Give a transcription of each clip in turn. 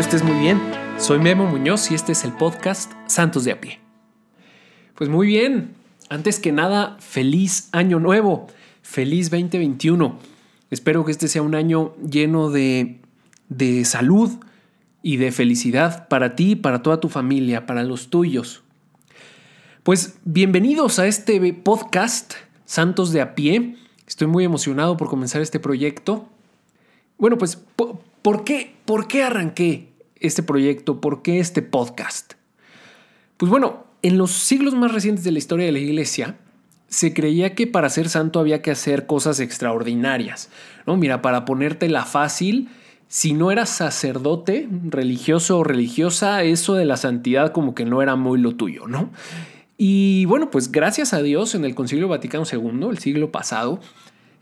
Espero estés muy bien. Soy Memo Muñoz y este es el podcast Santos de a pie. Pues muy bien. Antes que nada, feliz año nuevo. Feliz 2021. Espero que este sea un año lleno de, de salud y de felicidad para ti, para toda tu familia, para los tuyos. Pues bienvenidos a este podcast Santos de a pie. Estoy muy emocionado por comenzar este proyecto. Bueno, pues ¿Por qué, ¿Por qué arranqué este proyecto? ¿Por qué este podcast? Pues bueno, en los siglos más recientes de la historia de la iglesia, se creía que para ser santo había que hacer cosas extraordinarias. ¿no? Mira, para ponértela fácil, si no eras sacerdote, religioso o religiosa, eso de la santidad como que no era muy lo tuyo, ¿no? Y bueno, pues gracias a Dios en el Concilio Vaticano II, el siglo pasado,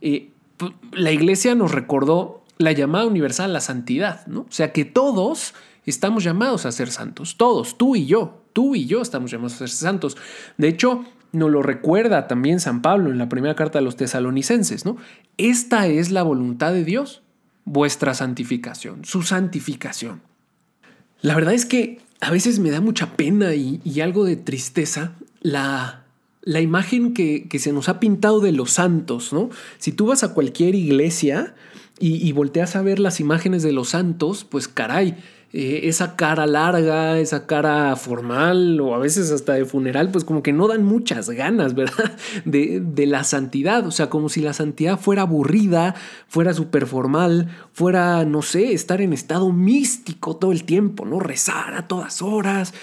eh, pues, la iglesia nos recordó la llamada universal a la santidad, ¿no? O sea que todos estamos llamados a ser santos, todos, tú y yo, tú y yo estamos llamados a ser santos. De hecho, nos lo recuerda también San Pablo en la primera carta de los tesalonicenses, ¿no? Esta es la voluntad de Dios, vuestra santificación, su santificación. La verdad es que a veces me da mucha pena y, algo de tristeza la, la imagen que, que, se nos ha pintado de los santos, ¿no? Si tú vas a cualquier iglesia, y, volteas a ver las imágenes de los santos, pues caray, eh, esa cara larga, esa cara formal o a veces hasta de funeral, pues como que no dan muchas ganas, ¿verdad? De, de la santidad, o sea, como si la santidad fuera aburrida, fuera súper formal, fuera, no sé, estar en estado místico todo el tiempo, ¿no? Rezar a todas horas.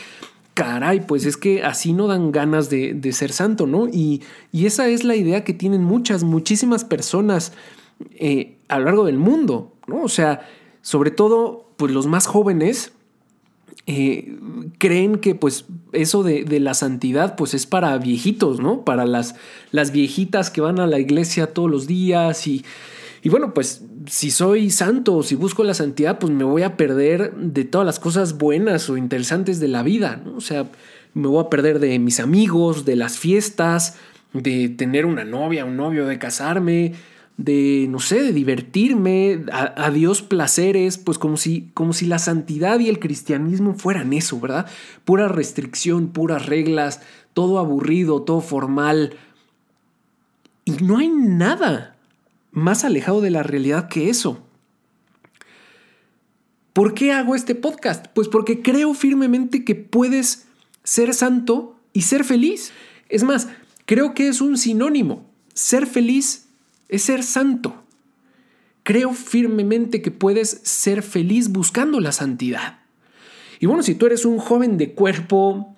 Caray, pues es que así no dan ganas de, de ser santo, ¿no? Y, y esa es la idea que tienen muchas, muchísimas personas eh, a lo largo del mundo, ¿no? O sea, sobre todo, pues los más jóvenes eh, creen que pues eso de, la santidad pues es para viejitos, ¿no? Para las, las viejitas que van a la iglesia todos los días y, y bueno, pues si soy santo o si busco la santidad, pues me voy a perder de todas las cosas buenas o interesantes de la vida, ¿no? O sea, me voy a perder de mis amigos, de las fiestas, de tener una novia, un novio, de casarme, de, no sé, de divertirme, a, Dios placeres, pues como si, como si la santidad y el cristianismo fueran eso, ¿verdad? Pura restricción, puras reglas, todo aburrido, todo formal. Y no hay nada más alejado de la realidad que eso. ¿Por qué hago este podcast? Pues porque creo firmemente que puedes ser santo y ser feliz. Es más, creo que es un sinónimo. Ser feliz es ser santo. Creo firmemente que puedes ser feliz buscando la santidad. Y bueno, si tú eres un joven de cuerpo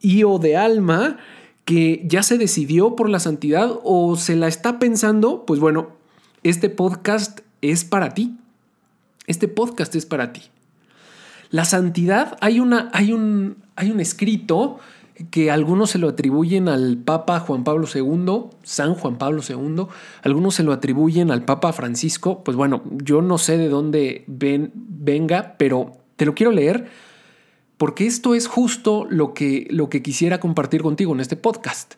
y o de alma que ya se decidió por la santidad o se la está pensando, pues bueno, este podcast es para ti. Este podcast es para ti. La santidad, hay, una, hay, un, hay un escrito que algunos se lo atribuyen al Papa Juan Pablo II, San Juan Pablo II, algunos se lo atribuyen al Papa Francisco, pues bueno, yo no sé de dónde ven, venga, pero te lo quiero leer porque esto es justo lo que, lo que quisiera compartir contigo en este podcast.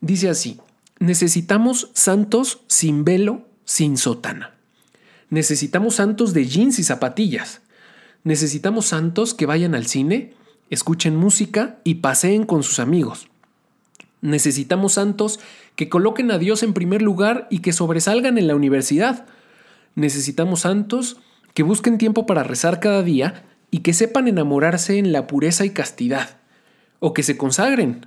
Dice así, necesitamos santos sin velo, sin sotana. Necesitamos santos de jeans y zapatillas. Necesitamos santos que vayan al cine, escuchen música y paseen con sus amigos. Necesitamos santos que coloquen a Dios en primer lugar y que sobresalgan en la universidad. Necesitamos santos que busquen tiempo para rezar cada día y que sepan enamorarse en la pureza y castidad, o que se consagren.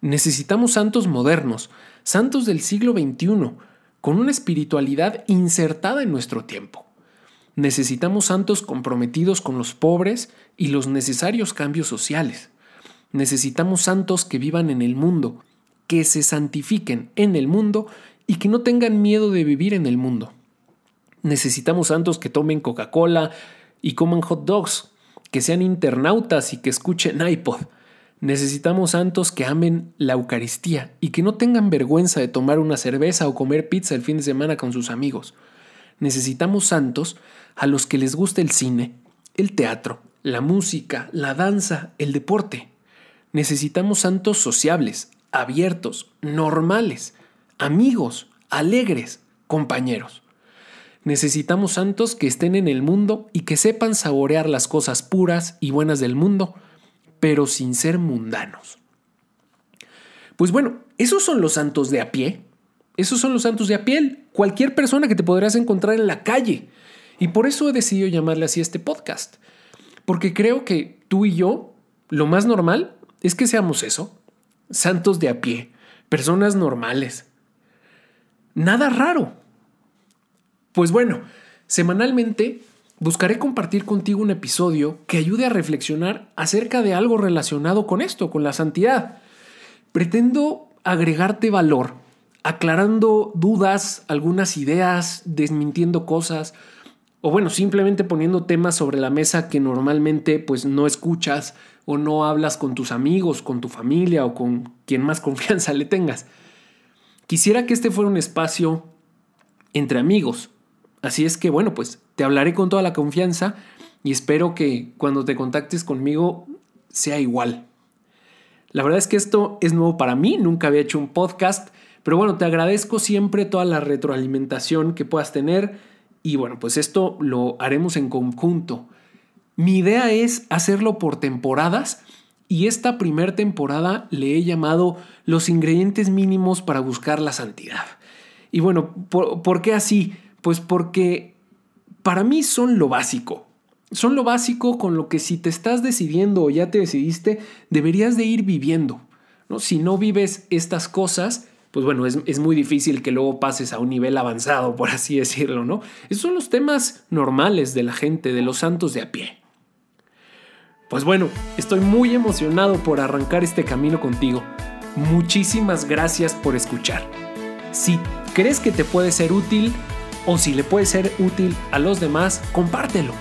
Necesitamos santos modernos, santos del siglo XXI, con una espiritualidad insertada en nuestro tiempo. Necesitamos santos comprometidos con los pobres y los necesarios cambios sociales. Necesitamos santos que vivan en el mundo, que se santifiquen en el mundo y que no tengan miedo de vivir en el mundo. Necesitamos santos que tomen Coca-Cola y coman hot dogs, que sean internautas y que escuchen iPod. Necesitamos santos que amen la Eucaristía y que no tengan vergüenza de tomar una cerveza o comer pizza el fin de semana con sus amigos. Necesitamos santos a los que les gusta el cine, el teatro, la música, la danza, el deporte. Necesitamos santos sociables, abiertos, normales, amigos, alegres, compañeros. Necesitamos santos que estén en el mundo y que sepan saborear las cosas puras y buenas del mundo, pero sin ser mundanos. Pues bueno, esos son los santos de a pie. Esos son los santos de a pie. Cualquier persona que te podrás encontrar en la calle. Y por eso he decidido llamarle así este podcast. Porque creo que tú y yo, lo más normal es que seamos eso. Santos de a pie. Personas normales. Nada raro. Pues bueno, semanalmente buscaré compartir contigo un episodio que ayude a reflexionar acerca de algo relacionado con esto, con la santidad. Pretendo agregarte valor, aclarando dudas, algunas ideas, desmintiendo cosas, o bueno, simplemente poniendo temas sobre la mesa que normalmente pues no escuchas o no hablas con tus amigos, con tu familia o con quien más confianza le tengas. Quisiera que este fuera un espacio entre amigos. Así es que bueno, pues te hablaré con toda la confianza y espero que cuando te contactes conmigo sea igual. La verdad es que esto es nuevo para mí, nunca había hecho un podcast, pero bueno, te agradezco siempre toda la retroalimentación que puedas tener y bueno, pues esto lo haremos en conjunto. Mi idea es hacerlo por temporadas y esta primera temporada le he llamado los ingredientes mínimos para buscar la santidad. Y bueno, ¿por, qué así? Pues porque para mí son lo básico. Son lo básico con lo que si te estás decidiendo o ya te decidiste, deberías de ir viviendo. ¿no? Si no vives estas cosas, pues bueno, es, muy difícil que luego pases a un nivel avanzado, por así decirlo, ¿no? Esos son los temas normales de la gente, de los santos de a pie. Pues bueno, estoy muy emocionado por arrancar este camino contigo. Muchísimas gracias por escuchar. Si crees que te puede ser útil o si le puede ser útil a los demás, compártelo.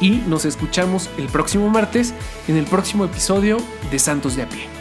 Y nos escuchamos el próximo martes en el próximo episodio de Santos de a pie.